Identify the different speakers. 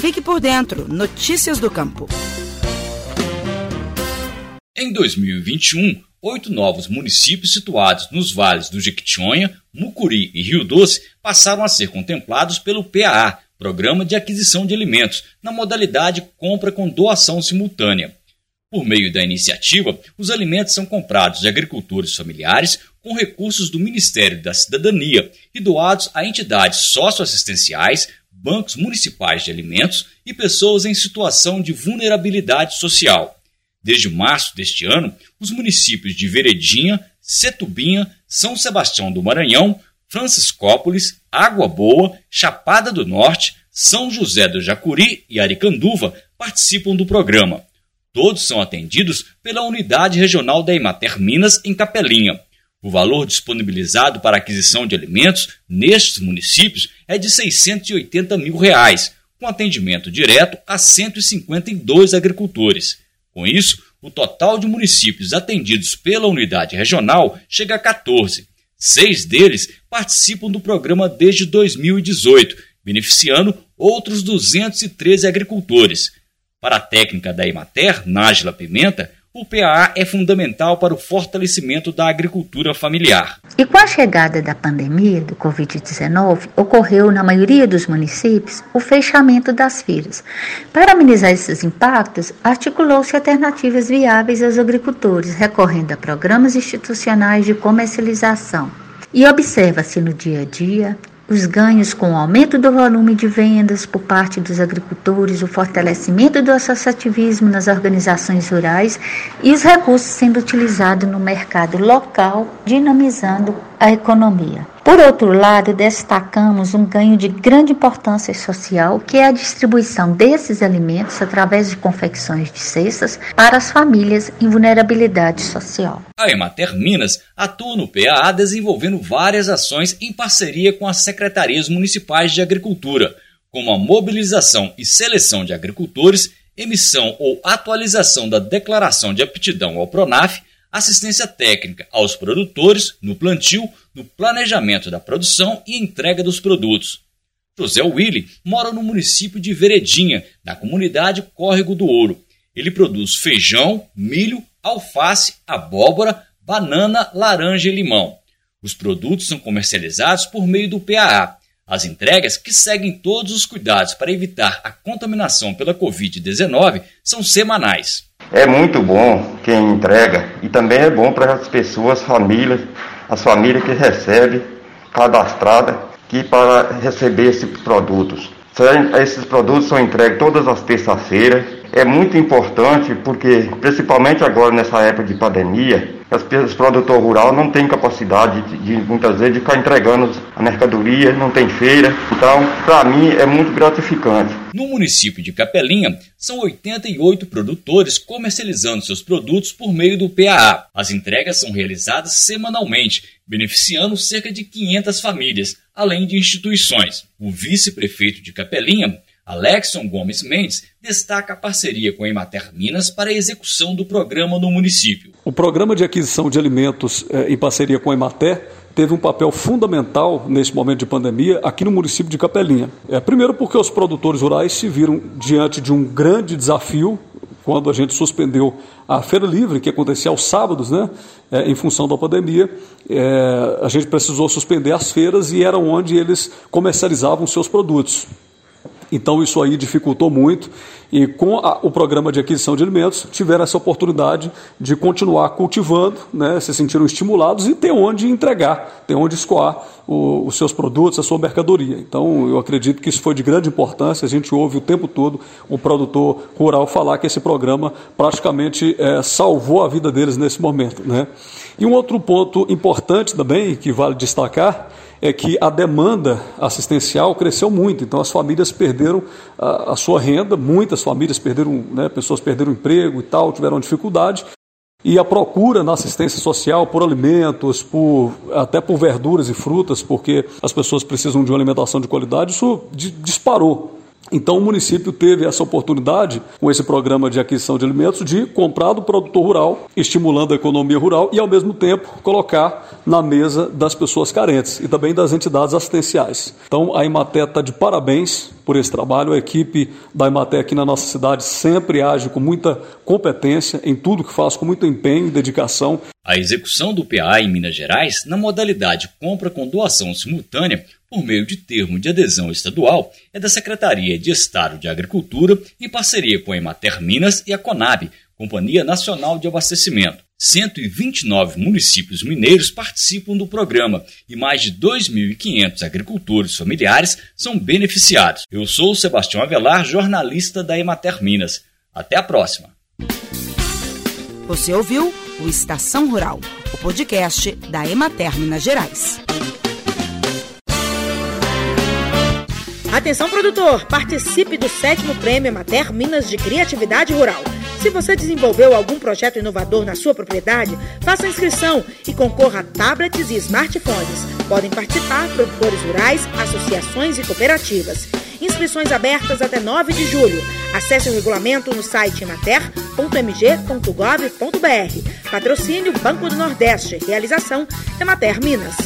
Speaker 1: Fique por dentro. Notícias do Campo.
Speaker 2: Em 2021, oito novos municípios situados nos vales do Jequitinhonha, Mucuri e Rio Doce passaram a ser contemplados pelo PAA, Programa de Aquisição de Alimentos, na modalidade compra com doação simultânea. Por meio da iniciativa, os alimentos são comprados de agricultores familiares com recursos do Ministério da Cidadania e doados a entidades socioassistenciais, bancos municipais de alimentos e pessoas em situação de vulnerabilidade social. Desde março deste ano, os municípios de Veredinha, Setubinha, São Sebastião do Maranhão, Franciscópolis, Água Boa, Chapada do Norte, São José do Jacuri e Aricanduva participam do programa. Todos são atendidos pela Unidade Regional da Emater Minas, em Capelinha. O valor disponibilizado para aquisição de alimentos nestes municípios é de 680 mil reais, com atendimento direto a 152 agricultores. Com isso, o total de municípios atendidos pela unidade regional chega a 14. Seis deles participam do programa desde 2018, beneficiando outros 213 agricultores. Para a técnica da Emater, Nájila Pimenta, o PAA é fundamental para o fortalecimento da agricultura familiar.
Speaker 3: E com a chegada da pandemia do Covid-19, ocorreu na maioria dos municípios o fechamento das feiras. Para amenizar esses impactos, articulou-se alternativas viáveis aos agricultores, recorrendo a programas institucionais de comercialização. E observa-se no dia a dia os ganhos com o aumento do volume de vendas por parte dos agricultores, o fortalecimento do associativismo nas organizações rurais e os recursos sendo utilizados no mercado local, dinamizando a economia. Por outro lado, destacamos um ganho de grande importância social, que é a distribuição desses alimentos através de confecções de cestas para as famílias em vulnerabilidade social.
Speaker 2: A Emater Minas atua no PAA desenvolvendo várias ações em parceria com as secretarias municipais de agricultura, como a mobilização e seleção de agricultores, emissão ou atualização da declaração de aptidão ao PRONAF, assistência técnica aos produtores no plantio, no planejamento da produção e entrega dos produtos. José Willi mora no município de Veredinha, na comunidade Córrego do Ouro. Ele produz feijão, milho, alface, abóbora, banana, laranja e limão. Os produtos são comercializados por meio do PAA. As entregas, que seguem todos os cuidados para evitar a contaminação pela Covid-19, são semanais.
Speaker 4: É muito bom quem entrega e também é bom para as pessoas, famílias, as famílias que recebem cadastrada que para receber esses produtos. Esses produtos são entregues todas as terças-feiras. É muito importante porque, principalmente agora nessa época de pandemia, os produtores rurais não têm capacidade de, de, muitas vezes de ficar entregando a mercadoria, não tem feira. Então, para mim é muito gratificante.
Speaker 2: No município de Capelinha, são 88 produtores comercializando seus produtos por meio do PAA. As entregas são realizadas semanalmente, beneficiando cerca de 500 famílias, além de instituições. O vice-prefeito de Capelinha, Alexson Gomes Mendes destaca a parceria com a Emater Minas para a execução do programa no município.
Speaker 5: O programa de aquisição de alimentos eh, em parceria com a Emater teve um papel fundamental nesse momento de pandemia aqui no município de Capelinha. É, primeiro porque os produtores rurais se viram diante de um grande desafio quando a gente suspendeu a feira livre, que acontecia aos sábados, né, é, em função da pandemia, é, a gente precisou suspender as feiras e era onde eles comercializavam seus produtos. Então isso aí dificultou muito e com a, o programa de aquisição de alimentos tiveram essa oportunidade de continuar cultivando, né, se sentiram estimulados e ter onde entregar, ter onde escoar o, os seus produtos, a sua mercadoria. Então eu acredito que isso foi de grande importância. A gente ouve o tempo todo o produtor rural falar que esse programa praticamente é, salvou a vida deles nesse momento. Né? E um outro ponto importante também que vale destacar é que a demanda assistencial cresceu muito, então as famílias perderam a, a sua renda, muitas famílias perderam, né, pessoas perderam emprego e tal, tiveram dificuldade. E a procura na assistência social por alimentos, por, até por verduras e frutas, porque as pessoas precisam de uma alimentação de qualidade, isso disparou. Então o município teve essa oportunidade, com esse programa de aquisição de alimentos, de comprar do produtor rural, estimulando a economia rural e, ao mesmo tempo, colocar na mesa das pessoas carentes e também das entidades assistenciais. Então a Imaté está de parabéns por esse trabalho. A equipe da Imaté aqui na nossa cidade sempre age com muita competência em tudo que faz, com muito empenho e dedicação.
Speaker 2: A execução do PA em Minas Gerais, na modalidade compra com doação simultânea, por meio de termo de adesão estadual, é da Secretaria de Estado de Agricultura em parceria com a Emater Minas e a Conab, Companhia Nacional de Abastecimento. 129 municípios mineiros participam do programa e mais de 2.500 agricultores familiares são beneficiados. Eu sou o Sebastião Avelar, jornalista da Emater Minas. Até a próxima.
Speaker 1: Você ouviu o Estação Rural, o podcast da Emater Minas Gerais.
Speaker 6: Atenção produtor, participe do sétimo prêmio Mater Minas de Criatividade Rural. Se você desenvolveu algum projeto inovador na sua propriedade, faça inscrição e concorra a tablets e smartphones. Podem participar produtores rurais, associações e cooperativas. Inscrições abertas até 9 de julho. Acesse o regulamento no site mater.mg.gov.br. Patrocínio Banco do Nordeste. Realização Emater Minas.